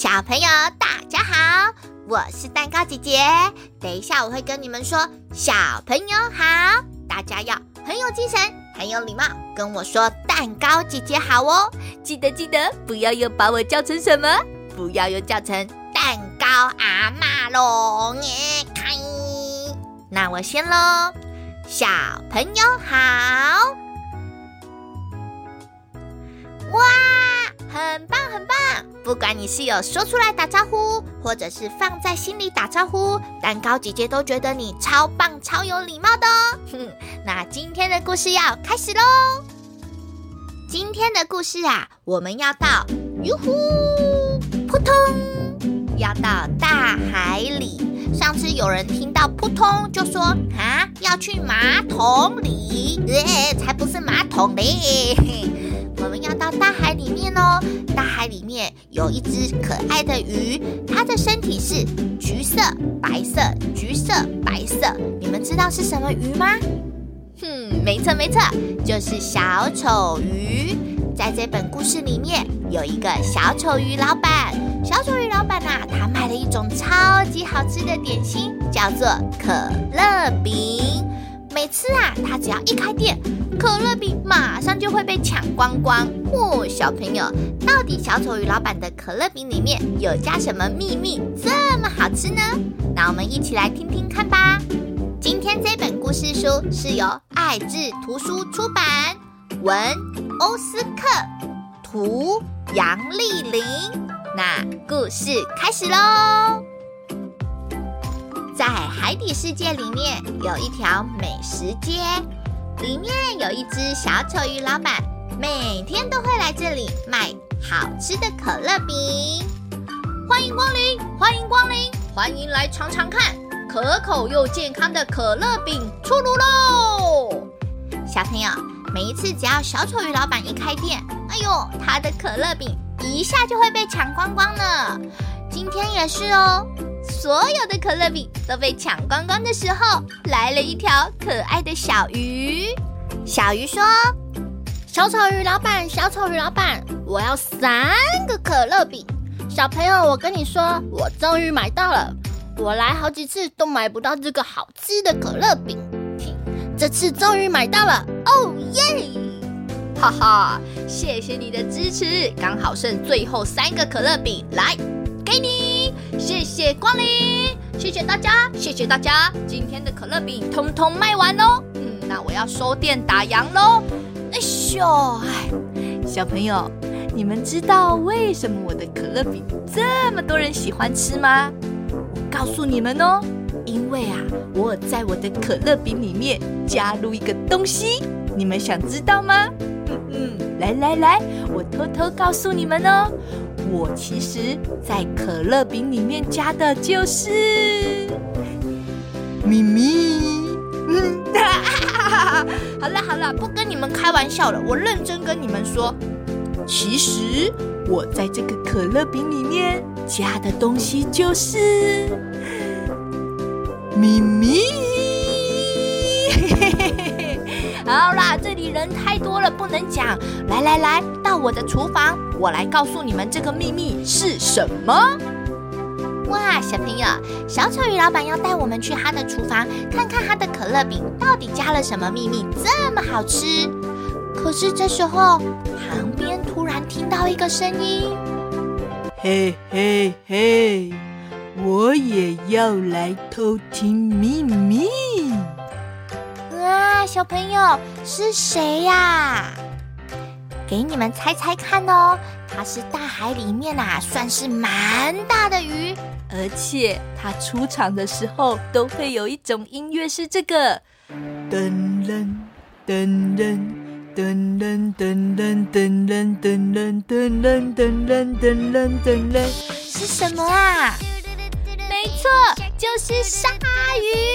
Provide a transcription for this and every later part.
小朋友，大家好，我是蛋糕姐姐。等一下我会跟你们说“小朋友好”，大家要很有精神，很有礼貌，跟我说“蛋糕姐姐好”哦。记得记得，不要又把我叫成什么？不要又叫成蛋糕阿嬷咯。那我先喽，小朋友好。哇！很棒，很棒！不管你是有说出来打招呼，或者是放在心里打招呼，蛋糕姐姐都觉得你超棒、超有礼貌的哦。哼，那今天的故事要开始喽！今天的故事啊，我们要到，哟呼，扑通，要到大海里。上次有人听到扑通，就说啊，要去马桶里，呃，才不是马桶嘞。我们要到大海里面哦，大海里面有一只可爱的鱼，它的身体是橘色、白色、橘色、白色。你们知道是什么鱼吗？哼，没错没错，就是小丑鱼。在这本故事里面，有一个小丑鱼老板。小丑鱼老板呐，他卖了一种超级好吃的点心，叫做可乐饼。每次啊，他只要一开店，可乐饼马上就会被抢光光。哦，小朋友，到底小丑鱼老板的可乐饼里面有加什么秘密，这么好吃呢？那我们一起来听听看吧。今天这本故事书是由爱智图书出版，文欧斯克，图杨丽玲。那故事开始喽。在海底世界里面有一条美食街，里面有一只小丑鱼老板，每天都会来这里卖好吃的可乐饼。欢迎光临，欢迎光临，欢迎来尝尝看，可口又健康的可乐饼出炉喽！小朋友，每一次只要小丑鱼老板一开店，哎呦，他的可乐饼一下就会被抢光光呢。今天也是哦。所有的可乐饼都被抢光光的时候，来了一条可爱的小鱼。小鱼说：“小丑鱼老板，小丑鱼老板，我要三个可乐饼。小朋友，我跟你说，我终于买到了。我来好几次都买不到这个好吃的可乐饼，这次终于买到了，哦耶！哈哈，谢谢你的支持，刚好剩最后三个可乐饼，来，给你。”谢谢光临，谢谢大家，谢谢大家，今天的可乐饼通通卖完喽。嗯，那我要收店打烊喽。哎咻，哎，小朋友，你们知道为什么我的可乐饼这么多人喜欢吃吗？我告诉你们哦，因为啊，我在我的可乐饼里面加入一个东西，你们想知道吗？嗯嗯，来来来，我偷偷告诉你们哦。我其实，在可乐饼里面加的就是咪咪。嗯，好了好了，不跟你们开玩笑了，我认真跟你们说，其实我在这个可乐饼里面加的东西就是秘密。好啦，这里人太多了，不能讲。来来来，到我的厨房，我来告诉你们这个秘密是什么。哇，小朋友，小丑鱼老板要带我们去他的厨房，看看他的可乐饼到底加了什么秘密，这么好吃。可是这时候，旁边突然听到一个声音：嘿嘿嘿，我也要来偷听秘密。啊，小朋友是谁呀？给你们猜猜看哦，它是大海里面呐，算是蛮大的鱼，而且它出场的时候都会有一种音乐，是这个噔噔噔噔噔噔噔噔噔噔噔噔噔噔噔噔噔，是什么啊？没错，就是鲨鱼。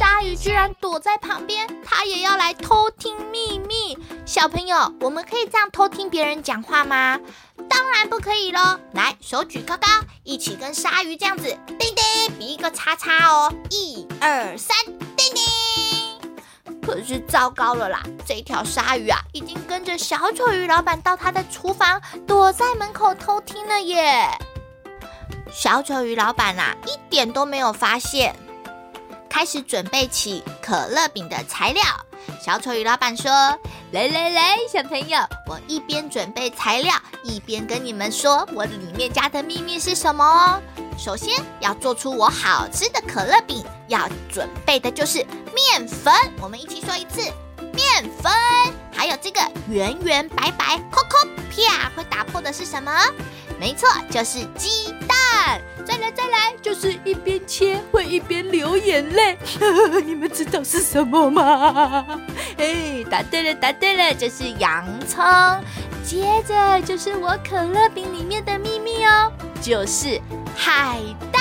鲨鱼居然躲在旁边，它也要来偷听秘密。小朋友，我们可以这样偷听别人讲话吗？当然不可以喽！来，手举高高，一起跟鲨鱼这样子，叮叮，比一个叉叉哦。一二三，叮叮。可是糟糕了啦，这条鲨鱼啊，已经跟着小丑鱼老板到他的厨房，躲在门口偷听了耶。小丑鱼老板啊，一点都没有发现，开始准备起可乐饼的材料。小丑鱼老板说：“来来来，小朋友，我一边准备材料，一边跟你们说我里面加的秘密是什么哦。首先要做出我好吃的可乐饼，要准备的就是面粉。我们一起说一次，面粉。还有这个圆圆白白、扣扣啪会打破的是什么？没错，就是鸡蛋。再来再来，就是一边切会一边流眼泪。你们知道是什么吗？哎，答对了，答对了，就是洋葱。接着就是我可乐饼里面的秘密哦，就是海带。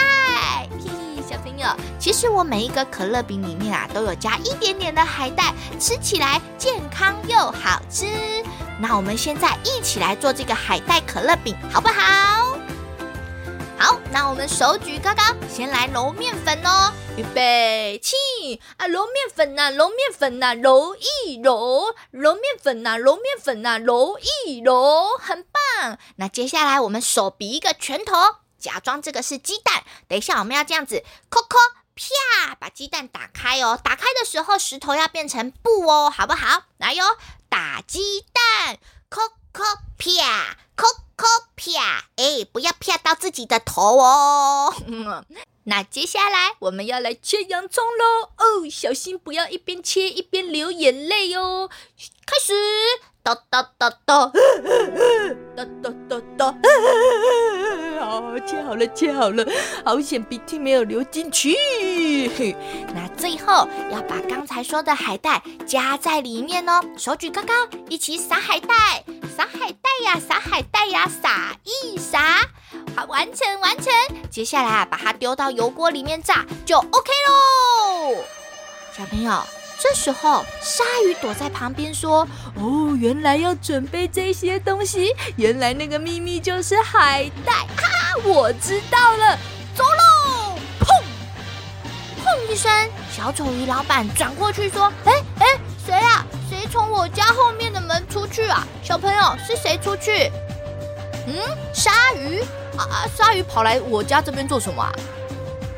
嘿嘿，小朋友，其实我每一个可乐饼里面啊，都有加一点点的海带，吃起来健康又好吃。那我们现在一起来做这个海带可乐饼，好不好？好，那我们手举高高，先来揉面粉哦。预备起啊！揉面粉呐，揉面粉呐，揉一揉，揉面粉呐，揉面粉呐，揉一揉，很棒。那接下来我们手比一个拳头，假装这个是鸡蛋。等一下我们要这样子，扣扣啪，把鸡蛋打开哦。打开的时候石头要变成布哦，好不好？来哟，打鸡蛋，扣扣啪，扣。扣啪！哎，不要啪到自己的头哦。那接下来我们要来切洋葱喽。哦，小心不要一边切一边流眼泪哦。开始，哒哒哒哒，哒哒哒哒。好，切好了，切好了，好险鼻涕没有流进去。那最后要把刚才说的海带加在里面哦。手举高高，一起撒海带。撒海带呀，撒海带呀，撒一撒，好，完成完成。接下来，把它丢到油锅里面炸，就 OK 喽。小朋友，这时候鲨鱼躲在旁边说：“哦，原来要准备这些东西，原来那个秘密就是海带啊！我知道了，走喽！”砰砰一声，小丑鱼老板转过去说：“哎哎，谁啊？”谁从我家后面的门出去啊？小朋友，是谁出去？嗯，鲨鱼啊，鲨鱼跑来我家这边做什么啊？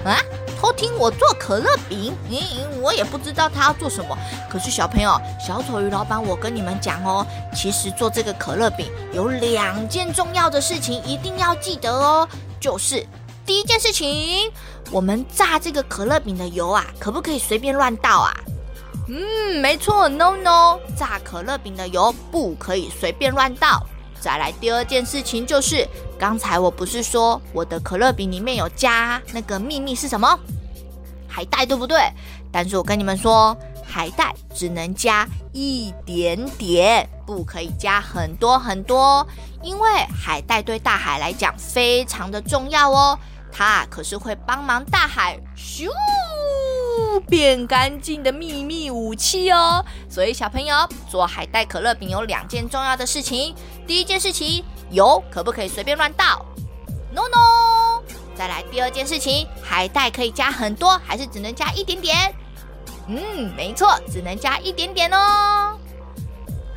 啊，偷听我做可乐饼？嗯，我也不知道他要做什么。可是小朋友，小丑鱼老板，我跟你们讲哦，其实做这个可乐饼有两件重要的事情一定要记得哦，就是第一件事情，我们炸这个可乐饼的油啊，可不可以随便乱倒啊？嗯，没错，no no，炸可乐饼的油不可以随便乱倒。再来第二件事情就是，刚才我不是说我的可乐饼里面有加那个秘密是什么？海带，对不对？但是我跟你们说，海带只能加一点点，不可以加很多很多，因为海带对大海来讲非常的重要哦，它可是会帮忙大海咻。变干净的秘密武器哦！所以小朋友做海带可乐饼有两件重要的事情。第一件事情，油可不可以随便乱倒？No No。再来第二件事情，海带可以加很多，还是只能加一点点？嗯，没错，只能加一点点哦。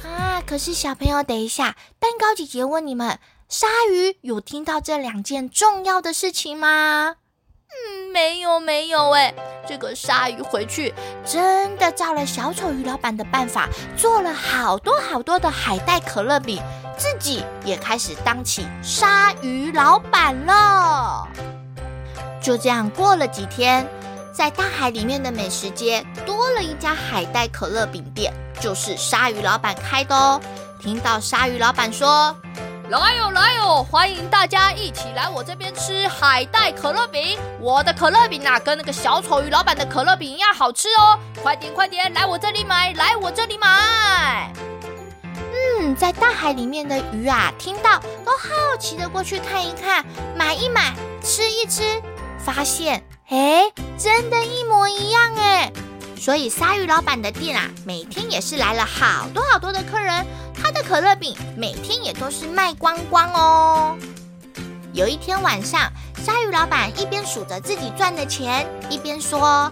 啊，可是小朋友，等一下，蛋糕姐姐问你们，鲨鱼有听到这两件重要的事情吗？嗯，没有没有哎，这个鲨鱼回去真的照了小丑鱼老板的办法，做了好多好多的海带可乐饼，自己也开始当起鲨鱼老板了。就这样过了几天，在大海里面的美食街多了一家海带可乐饼店，就是鲨鱼老板开的哦。听到鲨鱼老板说。来哟来哟！欢迎大家一起来我这边吃海带可乐饼。我的可乐饼啊，跟那个小丑鱼老板的可乐饼一样好吃哦！快点快点，来我这里买，来我这里买。在大海里面的鱼啊，听到都好奇的过去看一看，买一买，吃一吃，发现，哎，真的一模一样哎！所以鲨鱼老板的店啊，每天也是来了好多好多的客人。他的可乐饼每天也都是卖光光哦。有一天晚上，鲨鱼老板一边数着自己赚的钱，一边说：“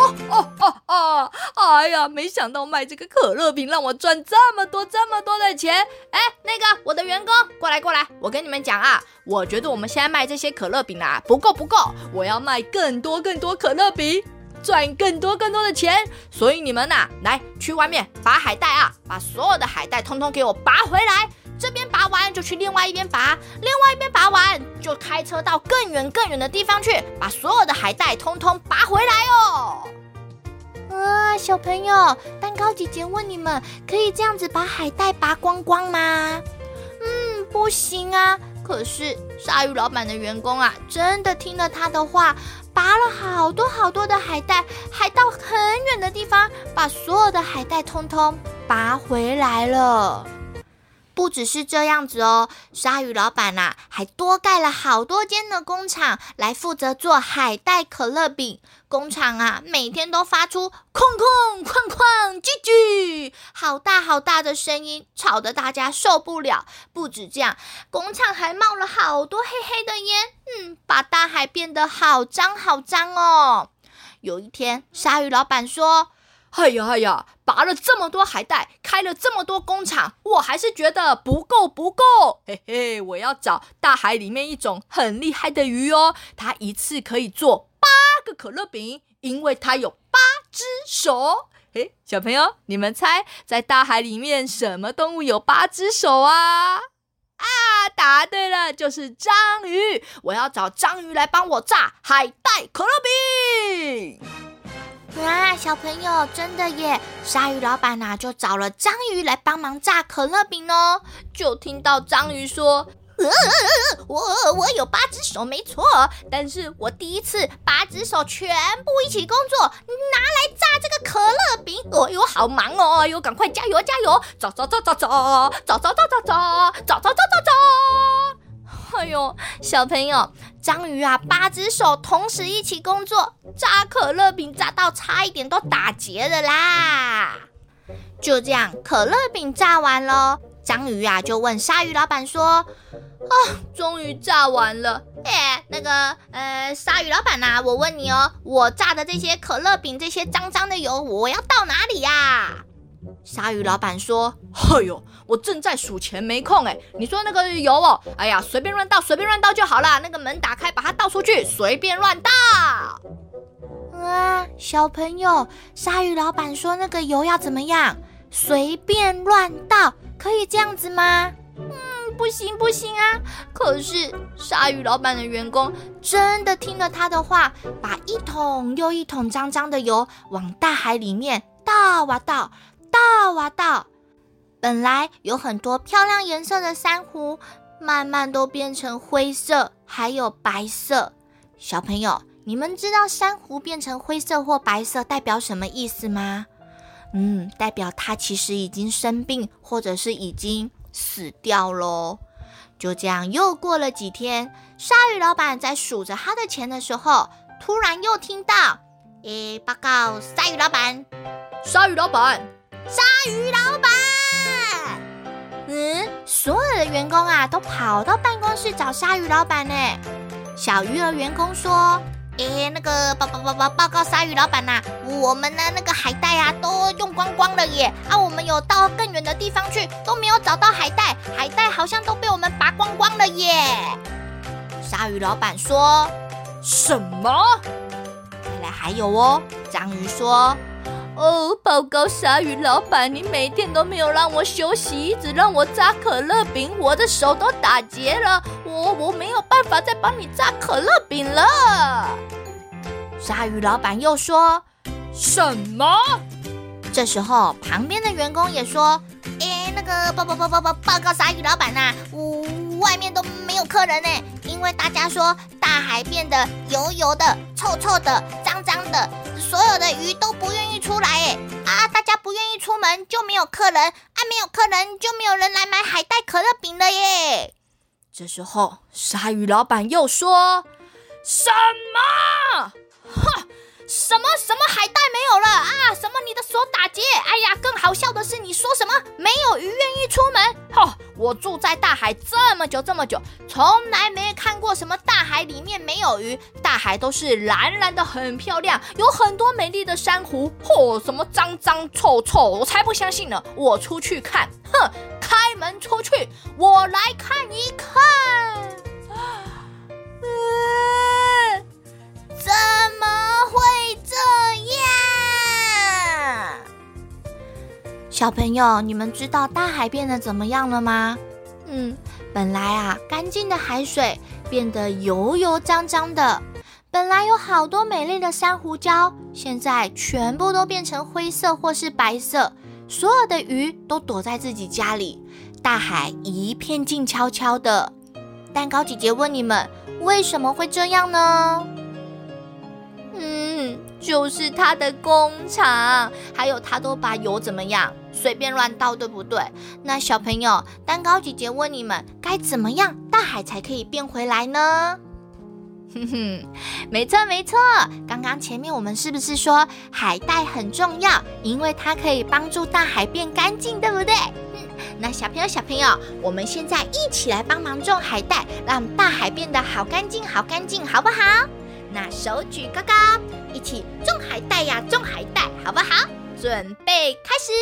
哦哦哦哦！哎呀，没想到卖这个可乐饼让我赚这么多这么多的钱！哎，那个我的员工过来过来，我跟你们讲啊，我觉得我们现在卖这些可乐饼啊不够不够，我要卖更多更多可乐饼，赚更多更多的钱。所以你们呐、来去外面拔海带啊，把所有的海带通通给我拔回来。这边拔完就去另外一边拔，另外一边拔完就开车到更远更远的地方去，把所有的海带通通拔回来哦。啊，小朋友，蛋糕姐姐问你们，可以这样子把海带拔光光吗？嗯，不行啊。可是鲨鱼老板的员工啊，真的听了他的话，拔了好多好多的海带，还到很远的地方，把所有的海带通通拔回来了。不只是这样子哦，鲨鱼老板呐，还多盖了好多间的工厂来负责做海带可乐饼。工厂啊，每天都发出“哐哐哐哐”“叽叽”好大好大的声音，吵得大家受不了。不止这样，工厂还冒了好多黑黑的烟，嗯，把大海变得好脏好脏哦。有一天，鲨鱼老板说。哎呀哎呀，拔了这么多海带，开了这么多工厂，我还是觉得不够不够。嘿嘿，我要找大海里面一种很厉害的鱼哦，它一次可以做八个可乐饼，因为它有八只手。嘿，小朋友，你们猜，在大海里面什么动物有八只手啊？啊，答对了，就是章鱼。我要找章鱼来帮我炸海带可乐饼。哇，小朋友，真的耶！鲨鱼老板呐、啊，就找了章鱼来帮忙炸可乐饼哦。就听到章鱼说：“呃、我我有八只手，没错，但是我第一次八只手全部一起工作，拿来炸这个可乐饼。哦哟，好忙哦！哟、哎，赶快加油加油！走走走走走走走走走走走走走走走！哎呦，小朋友。”章鱼啊，八只手同时一起工作，炸可乐饼炸到差一点都打结了啦！就这样，可乐饼炸完了，章鱼啊就问鲨鱼老板说：“啊，终于炸完了！哎，那个呃，鲨鱼老板呐，我问你哦，我炸的这些可乐饼，这些脏脏的油，我要倒哪里呀？”鲨鱼老板说：“哎呦，我正在数钱，没空哎。你说那个油哦，哎呀，随便乱倒，随便乱倒就好了。那个门打开，把它倒出去，随便乱倒。”啊，小朋友，鲨鱼老板说那个油要怎么样？随便乱倒，可以这样子吗？嗯，不行不行啊！可是鲨鱼老板的员工真的听了他的话，把一桶又一桶脏脏的油往大海里面倒啊倒。倒啊倒，本来有很多漂亮颜色的珊瑚，慢慢都变成灰色，还有白色。小朋友，你们知道珊瑚变成灰色或白色代表什么意思吗？嗯，代表它其实已经生病，或者是已经死掉喽。就这样，又过了几天，鲨鱼老板在数着他的钱的时候，突然又听到，诶，报告，鲨鱼老板，鲨鱼老板。鲨鱼老板，嗯，所有的员工啊都跑到办公室找鲨鱼老板呢。小鱼儿员工说：“诶，那个报报报报报告鲨鱼老板呐，我们呢那个海带啊都用光光了耶！啊，我们有到更远的地方去都没有找到海带，海带好像都被我们拔光光了耶。”鲨鱼老板说：“什么？原来还有哦。”章鱼说。哦，报告鲨鱼老板，你每天都没有让我休息，一直让我炸可乐饼，我的手都打结了，我我没有办法再帮你炸可乐饼了。鲨鱼老板又说：“什么？”这时候，旁边的员工也说：“诶，那个报报报报报报告鲨鱼老板呐，呜，外面都没有客人呢，因为大家说大海变得油油的、臭臭的、脏脏的。”所有的鱼都不愿意出来，哎啊！大家不愿意出门，就没有客人，啊，没有客人就没有人来买海带可乐饼了耶。这时候，鲨鱼老板又说：“什么？哼，什么什么海带没有了啊？什么你的手打结？哎呀，更好笑的是，你说什么没有鱼愿意出门？吼，我住在大海这么久这么久，从来没看过什么大海里面没有鱼。大海都是蓝蓝的，很漂亮，有很多美丽的珊瑚。嚯，什么脏脏臭臭，我才不相信呢！我出去看，哼，开门出去，我来看一看。小朋友，你们知道大海变得怎么样了吗？嗯，本来啊，干净的海水变得油油脏脏的。本来有好多美丽的珊瑚礁，现在全部都变成灰色或是白色。所有的鱼都躲在自己家里，大海一片静悄悄的。蛋糕姐姐问你们，为什么会这样呢？嗯，就是他的工厂，还有他都把油怎么样？随便乱倒，对不对？那小朋友，蛋糕姐姐问你们，该怎么样大海才可以变回来呢？哼哼，没错没错。刚刚前面我们是不是说海带很重要？因为它可以帮助大海变干净，对不对？嗯，那小朋友小朋友，我们现在一起来帮忙种海带，让大海变得好干净好干净，好不好？那手举高高，一起种海带呀，种海带，好不好？准备开始，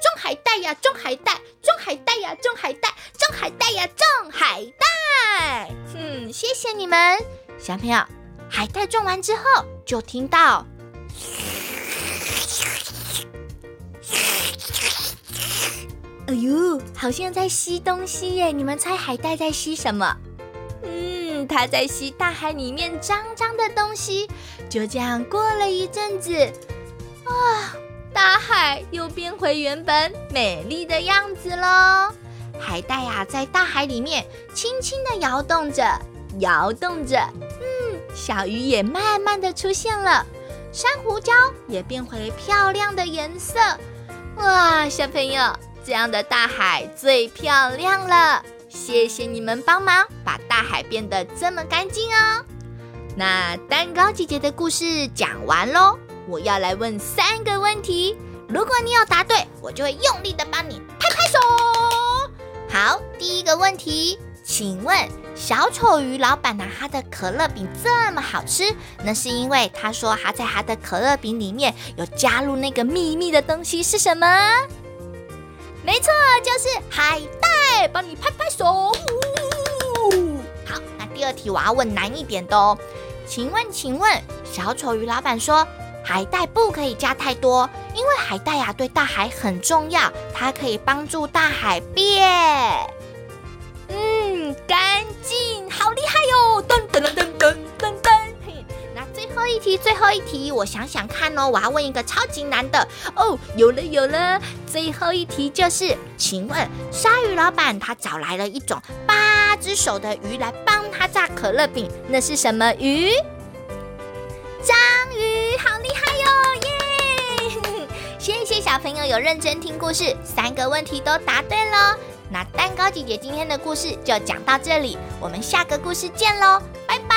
种海带呀，种海带，种海带呀，种海带，种海带呀，种海带。嗯，谢谢你们，小朋友。海带种完之后，就听到，哎呦，好像在吸东西耶！你们猜海带在吸什么？嗯，它在吸大海里面脏脏的东西。就这样过了一阵子，啊。海又变回原本美丽的样子喽。海带呀，在大海里面轻轻地摇动着，摇动着。嗯，小鱼也慢慢地出现了，珊瑚礁也变回漂亮的颜色。哇，小朋友，这样的大海最漂亮了。谢谢你们帮忙把大海变得这么干净哦。那蛋糕姐姐的故事讲完喽。我要来问三个问题，如果你有答对，我就会用力的帮你拍拍手。好，第一个问题，请问小丑鱼老板拿他的可乐饼这么好吃，那是因为他说他在他的可乐饼里面有加入那个秘密的东西是什么？没错，就是海带。帮你拍拍手。好，那第二题我要问难一点的哦，请问，请问小丑鱼老板说。海带不可以加太多，因为海带呀对大海很重要，它可以帮助大海变，嗯，干净，好厉害哟！噔噔噔噔噔噔噔。那最后一题，最后一题，我想想看哦，我要问一个超级难的哦，有了有了，最后一题就是，请问鲨鱼老板他找来了一种八只手的鱼来帮他炸可乐饼，那是什么鱼？小朋友有认真听故事，三个问题都答对了。那蛋糕姐姐今天的故事就讲到这里，我们下个故事见喽，拜拜